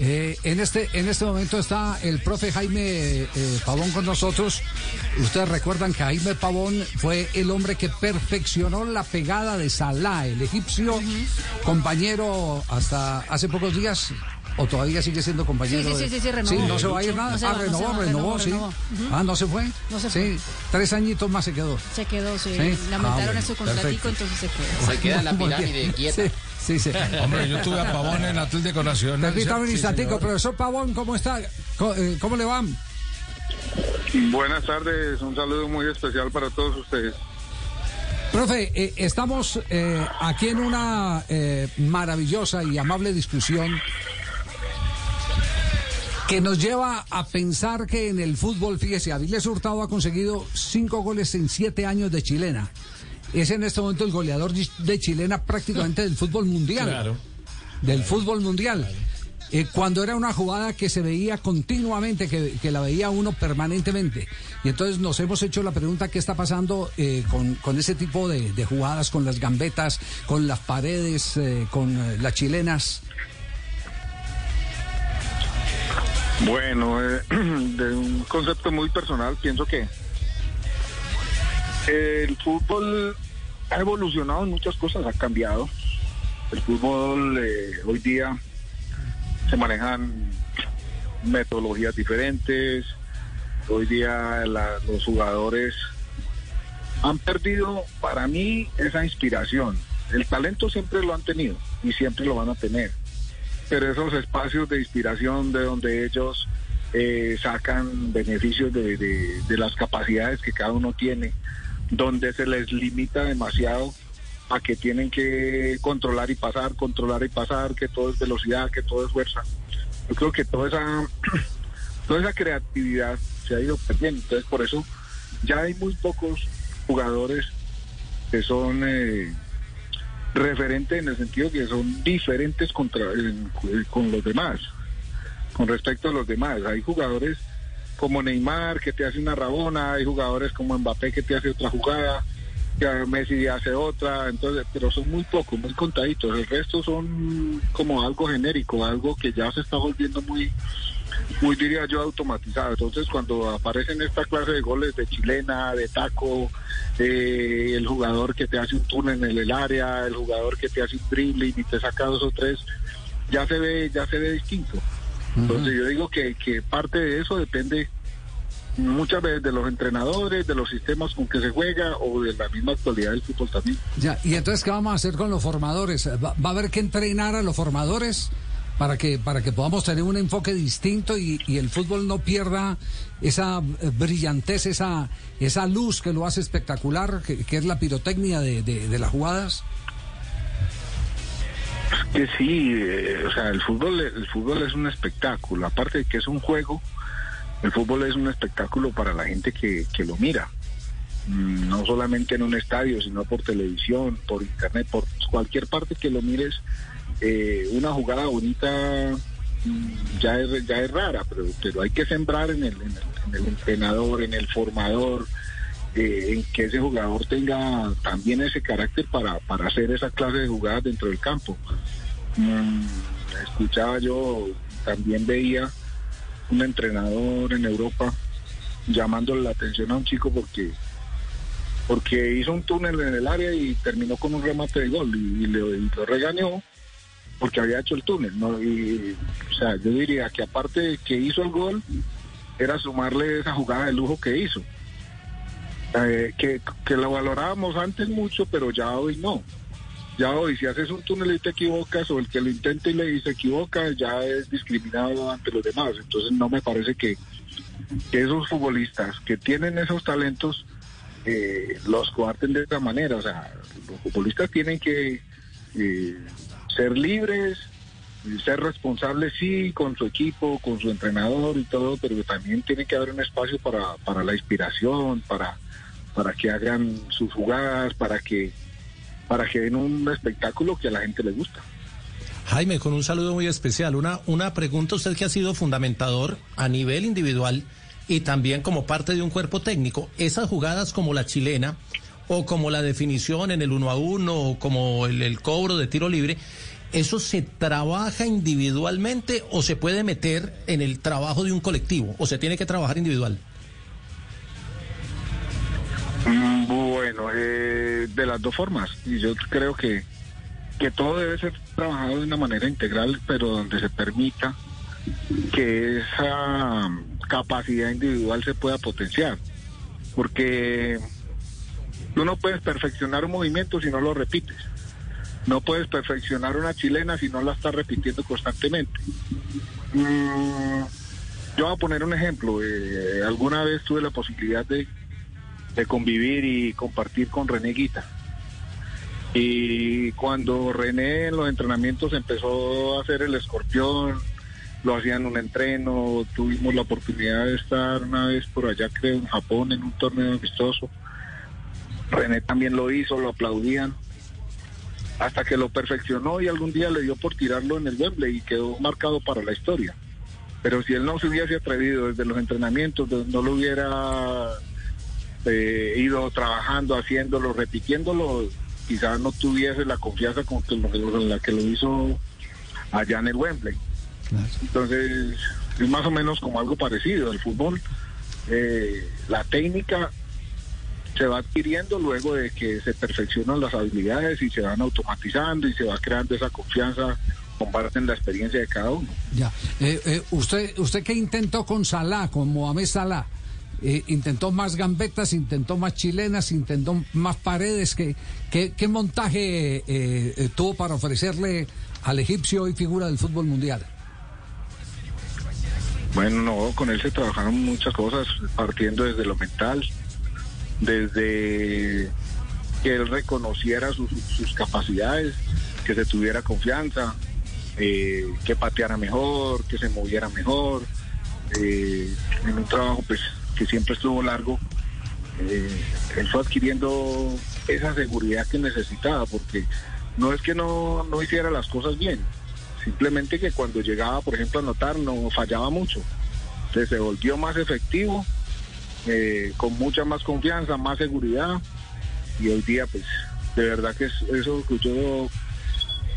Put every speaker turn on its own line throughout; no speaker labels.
Eh, en, este, en este momento está el profe Jaime eh, Pavón con nosotros. Ustedes recuerdan que Jaime Pavón fue el hombre que perfeccionó la pegada de Salah, el egipcio, compañero hasta hace pocos días. ¿O todavía sigue siendo compañero?
Sí, sí, sí, sí, renovó.
no se va a ir nada. ah, renovó, renovó, sí. Ah, ¿no se fue?
No se fue.
Sí, tres añitos más se quedó.
Se quedó, sí. Lamentaron
ah,
en su contratico, entonces se quedó.
Se queda en la pirámide quieta.
Sí, sí.
Hombre, yo tuve a Pavón en Atlético Nacional.
Permítame un instantico, profesor Pavón, ¿cómo está? Eh, ¿Cómo, le van?
Buenas tardes, un saludo muy especial para todos ustedes.
Profe, eh, estamos eh, aquí en una maravillosa y amable discusión que nos lleva a pensar que en el fútbol, fíjese, Avilés Hurtado ha conseguido cinco goles en siete años de chilena es en este momento el goleador de chilena prácticamente del fútbol mundial. Claro. Del fútbol mundial. Eh, cuando era una jugada que se veía continuamente, que, la veía uno permanentemente. Y entonces nos hemos hecho la pregunta qué está pasando eh, con, ese tipo de, jugadas, con las gambetas, con las paredes, eh, con las chilenas.
Bueno, de un concepto muy personal, pienso que el fútbol ha evolucionado en muchas cosas, ha cambiado. El fútbol eh, hoy día se manejan metodologías diferentes. Hoy día los jugadores han perdido, para mí, esa inspiración. El talento siempre lo han tenido y siempre lo van a tener. Pero esos espacios de inspiración de donde ellos eh, sacan beneficios de las capacidades que cada uno tiene, donde se les limita demasiado a que tienen que controlar y pasar, controlar y pasar, que todo es velocidad, que todo es fuerza. Yo creo que toda esa, toda esa creatividad se ha ido perdiendo. Entonces, por eso ya hay muy pocos jugadores que son eh, referentes en el sentido que son diferentes contra, con los demás, con respecto a los demás. Hay jugadores como Neymar que te hace una rabona, hay jugadores como Mbappé que te hace otra jugada, que Messi hace otra, entonces, pero son muy pocos, muy contaditos, el resto son como algo genérico, algo que ya se está volviendo muy, muy diría yo automatizado. Entonces cuando aparecen esta clase de goles de chilena, de taco, eh, el jugador que te hace un túnel en el área, el jugador que te hace un dribbling y te saca dos o tres, ya se ve, ya se ve distinto. Entonces yo digo que, que parte de eso depende muchas veces de los entrenadores, de los sistemas con que se juega o de la misma actualidad del fútbol también.
Ya, y entonces, ¿qué vamos a hacer con los formadores? ¿Va, a haber que entrenar a los formadores? Para que, para que podamos tener un enfoque distinto y, el fútbol no pierda esa eh, brillantez, esa, esa luz que lo hace espectacular, que, es la pirotecnia de, de las jugadas.
Que sí, eh, o sea, el fútbol, el fútbol es un espectáculo, aparte de que es un juego, el fútbol es un espectáculo para la gente que, que lo mira, mm, no solamente en un estadio, sino por televisión, por internet, por cualquier parte que lo mires, eh, una jugada bonita mm, ya es, ya es rara, pero, pero hay que sembrar en el, en el entrenador, en el formador, en que ese jugador tenga también ese carácter para, para hacer esa clase de jugadas dentro del campo. Mm, escuchaba yo, también veía un entrenador en Europa llamándole la atención a un chico porque porque hizo un túnel en el área y terminó con un remate de gol y, lo regañó porque había hecho el túnel, ¿no? Y, o sea, yo diría que aparte de que hizo el gol, era sumarle esa jugada de lujo que hizo. Eh, que, que lo valorábamos antes mucho, pero ya hoy no. Ya hoy, si haces un túnel y te equivocas, o el que lo intenta y le se equivoca, ya es discriminado ante los demás. Entonces no me parece que, esos futbolistas que tienen esos talentos eh, los coarten de esa manera. O sea, los futbolistas tienen que eh, ser libres, ser responsables, sí, con su equipo, con su entrenador y todo, pero también tiene que haber un espacio para, para la inspiración, para para que hagan sus jugadas, para que, para que den un espectáculo que a la gente le gusta.
Jaime, con un saludo muy especial. Una, una pregunta, usted que ha sido fundamentador a nivel individual y también como parte de un cuerpo técnico. Esas jugadas como la chilena o como la definición en el uno a uno o como el cobro de tiro libre, ¿Eso se trabaja individualmente o se puede meter en el trabajo de un colectivo o se tiene que trabajar individual?
Mm, Bueno, eh, de las dos formas. Y yo creo que, que todo debe ser trabajado de una manera integral, pero donde se permita que esa capacidad individual se pueda potenciar. Porque tú no puedes perfeccionar un movimiento si no lo repites. No puedes perfeccionar una chilena si no la estás repitiendo constantemente. Mm, yo voy a poner un ejemplo. Eh, alguna vez tuve la posibilidad de, de convivir y compartir con René Guita. Y cuando René en los entrenamientos empezó a hacer el escorpión, lo hacía en un entreno, tuvimos la oportunidad de estar una vez por allá, creo, en Japón, en un torneo amistoso. René también lo hizo, lo aplaudían, hasta que lo perfeccionó y algún día le dio por tirarlo en el Wembley y quedó marcado para la historia. Pero si él no se hubiese atrevido desde los entrenamientos, no lo hubiera eh, ido trabajando, haciéndolo, repitiéndolo, quizás no tuviese la confianza con, que con la que lo hizo allá en el Wembley. Entonces, es más o menos como algo parecido. El fútbol, eh, la técnica se va adquiriendo luego de que se perfeccionan las habilidades y se van automatizando y se va creando esa confianza con base en la experiencia de cada uno.
Ya. Eh, eh, usted, ¿Usted qué intentó con Salah, con Mohamed Salah? Eh, ¿Intentó más gambetas, intentó más chilenas, intentó más paredes? ¿Qué, qué, qué montaje eh, eh, tuvo para ofrecerle al egipcio hoy figura del fútbol mundial?
Bueno, no, con él se trabajaron muchas cosas, partiendo desde lo mental, desde que él reconociera sus, capacidades, que se tuviera confianza, eh, que pateara mejor, que se moviera mejor, eh, en un trabajo pues que siempre estuvo largo, eh, él fue adquiriendo esa seguridad que necesitaba, porque no es que no, no hiciera las cosas bien, simplemente que cuando llegaba, por ejemplo, a anotar, no fallaba mucho. Entonces se volvió más efectivo, eh, con mucha más confianza, más seguridad, y hoy día, pues, de verdad que es eso que yo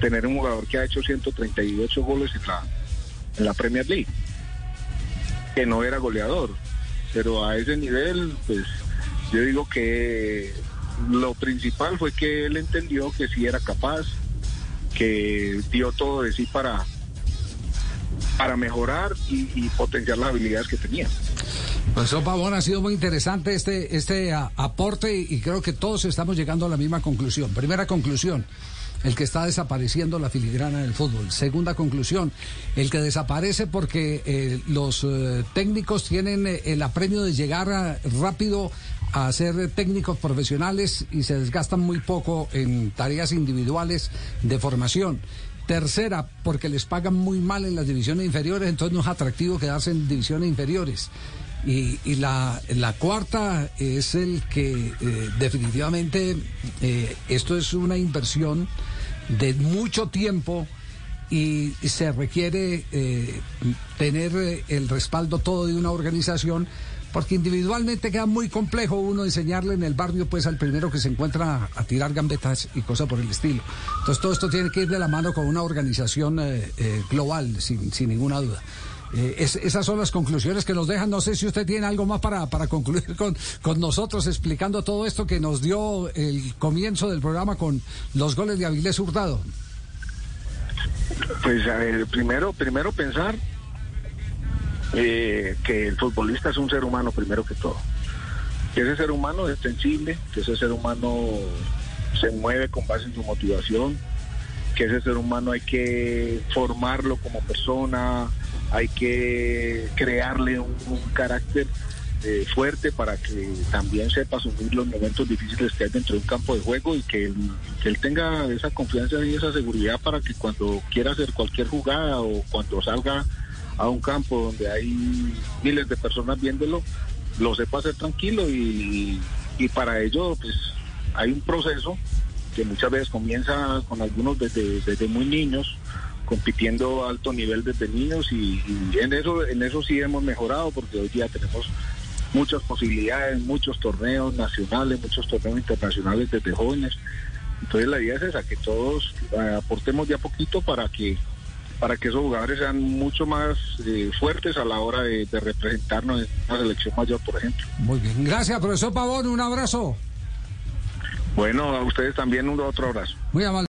tener un jugador que ha hecho 138 goles en la, en la Premier League, que no era goleador, pero a ese nivel, pues, yo digo que lo principal fue que él entendió que sí era capaz, que dio todo de sí para, para mejorar y, y potenciar las habilidades que tenía.
Profesor Pavón, ha sido muy interesante este, este aporte y creo que todos estamos llegando a la misma conclusión. Primera conclusión, el que está desapareciendo la filigrana del fútbol. Segunda conclusión, el que desaparece porque eh, los eh, técnicos tienen eh, el apremio de llegar rápido a ser técnicos profesionales y se desgastan muy poco en tareas individuales de formación. Tercera, porque les pagan muy mal en las divisiones inferiores, entonces no es atractivo quedarse en divisiones inferiores. Y, y la, la cuarta es el que eh, definitivamente eh, esto es una inversión de mucho tiempo y se requiere eh, tener el respaldo todo de una organización porque individualmente queda muy complejo uno enseñarle en el barrio pues al primero que se encuentra a, tirar gambetas y cosas por el estilo. Entonces todo esto tiene que ir de la mano con una organización eh, global, sin, sin ninguna duda. Eh, es- esas son las conclusiones que nos dejan. No sé si usted tiene algo más para, para concluir con, con nosotros explicando todo esto que nos dio el comienzo del programa con los goles de Avilés Hurtado.
Pues a ver, primero, primero pensar eh, que el futbolista es un ser humano primero que todo. Que ese ser humano es sensible, que ese ser humano se mueve con base en su motivación, que ese ser humano hay que formarlo como persona, hay que crearle un, carácter eh, fuerte para que también sepa asumir los momentos difíciles que hay dentro de un campo de juego y que él, que él tenga esa confianza y esa seguridad para que cuando quiera hacer cualquier jugada o cuando salga a un campo donde hay miles de personas viéndolo, lo sepa hacer tranquilo y, y para ello pues hay un proceso que muchas veces comienza con algunos desde, desde muy niños compitiendo a alto nivel desde niños y, y en eso en eso sí hemos mejorado porque hoy día tenemos muchas posibilidades, muchos torneos nacionales, muchos torneos internacionales desde jóvenes Entonces la idea es esa, que todos eh, aportemos de a poquito para que para que esos jugadores sean mucho más eh, fuertes a la hora de, de representarnos en una selección mayor, por ejemplo.
Muy bien. Gracias, profesor Pavón. Un abrazo.
Bueno, a ustedes también un otro abrazo.
Muy amable.